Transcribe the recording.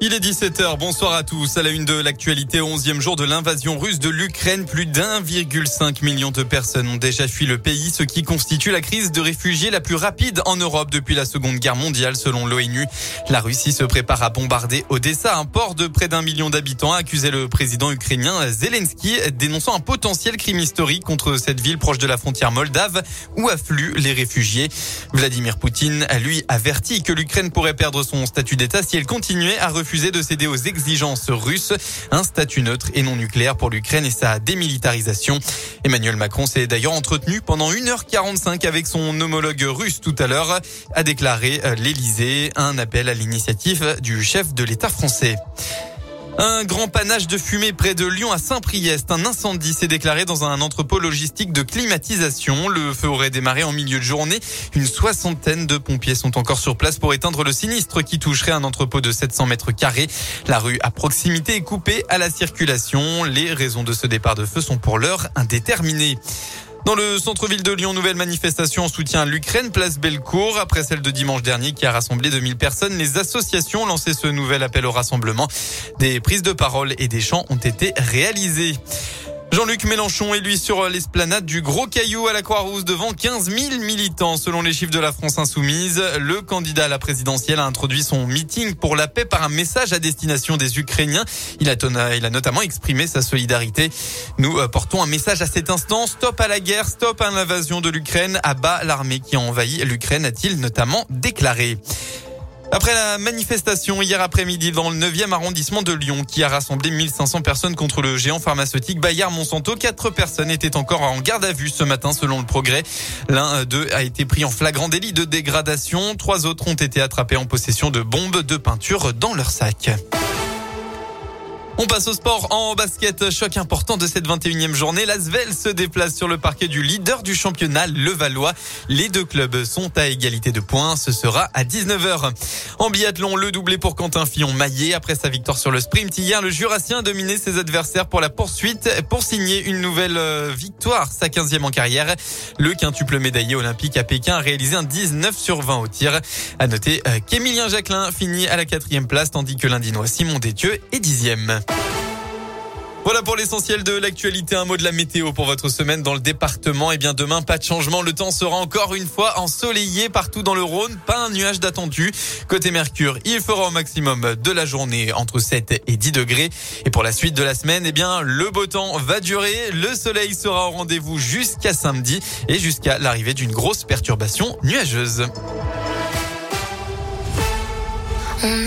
Il est 17h, bonsoir à tous. À la une de l'actualité, 11e jour de l'invasion russe de l'Ukraine, plus d'1,5 million de personnes ont déjà fui le pays, ce qui constitue la crise de réfugiés la plus rapide en Europe depuis la Seconde Guerre mondiale, selon l'ONU. La Russie se prépare à bombarder Odessa, un port de près d'un million d'habitants, accusé le président ukrainien Zelensky, dénonçant un potentiel crime historique contre cette ville proche de la frontière moldave, où affluent les réfugiés. Vladimir Poutine a lui averti que l'Ukraine pourrait perdre son statut d'État si elle continuait à refuser refusé de céder aux exigences russes, un statut neutre et non nucléaire pour l'Ukraine et sa démilitarisation. Emmanuel Macron s'est d'ailleurs entretenu pendant 1h45 avec son homologue russe tout à l'heure, a déclaré l'Elysée, un appel à l'initiative du chef de l'État français. Un grand panache de fumée près de Lyon à Saint-Priest. Un incendie s'est déclaré dans un entrepôt logistique de climatisation. Le feu aurait démarré en milieu de journée. Une soixantaine de pompiers sont encore sur place pour éteindre le sinistre qui toucherait un entrepôt de 700 mètres carrés. La rue à proximité est coupée à la circulation. Les raisons de ce départ de feu sont pour l'heure indéterminées. Dans le centre-ville de Lyon, nouvelle manifestation en soutien à l'Ukraine, place Bellecour. Après celle de dimanche dernier qui a rassemblé 2000 personnes, les associations ont lancé ce nouvel appel au rassemblement. Des prises de parole et des chants ont été réalisés. Jean-Luc Mélenchon est lui sur l'esplanade du Gros Caillou à la Croix-Rousse devant 15 000 militants. Selon les chiffres de la France Insoumise, le candidat à la présidentielle a introduit son meeting pour la paix par un message à destination des Ukrainiens. Il a, il a notamment exprimé sa solidarité. Nous euh, portons un message à cet instant. Stop à la guerre, stop à l'invasion de l'Ukraine, à bas l'armée qui a envahi l'Ukraine, a-t-il notamment déclaré. Après la manifestation hier après-midi dans le 9e arrondissement de Lyon qui a rassemblé 1500 personnes contre le géant pharmaceutique Bayard Monsanto, quatre personnes étaient encore en garde à vue ce matin selon le progrès. L'un d'eux a été pris en flagrant délit de dégradation, trois autres ont été attrapés en possession de bombes de peinture dans leur sac. On passe au sport en basket. Choc important de cette 21e journée. L'Asvel se déplace sur le parquet du leader du championnat, le Valois. Les deux clubs sont à égalité de points. Ce sera à 19h. En biathlon, le doublé pour Quentin Fillon-Maillet. Après sa victoire sur le sprint hier, le Jurassien a dominé ses adversaires pour la poursuite pour signer une nouvelle euh, victoire, sa 15e en carrière. Le quintuple médaillé olympique à Pékin a réalisé un 19 sur 20 au tir. À noter euh, qu'Emilien Jacquelin finit à la quatrième place, tandis que l'Indinois Simon Détieux est dixième. Voilà pour l'essentiel de l'actualité. Un mot de la météo pour votre semaine dans le département. Et eh bien demain, pas de changement. Le temps sera encore une fois ensoleillé partout dans le Rhône. Pas un nuage d'attendu. Côté Mercure, il fera au maximum de la journée entre 7 et 10 degrés. Et pour la suite de la semaine, eh bien le beau temps va durer. Le soleil sera au rendez-vous jusqu'à samedi et jusqu'à l'arrivée d'une grosse perturbation nuageuse.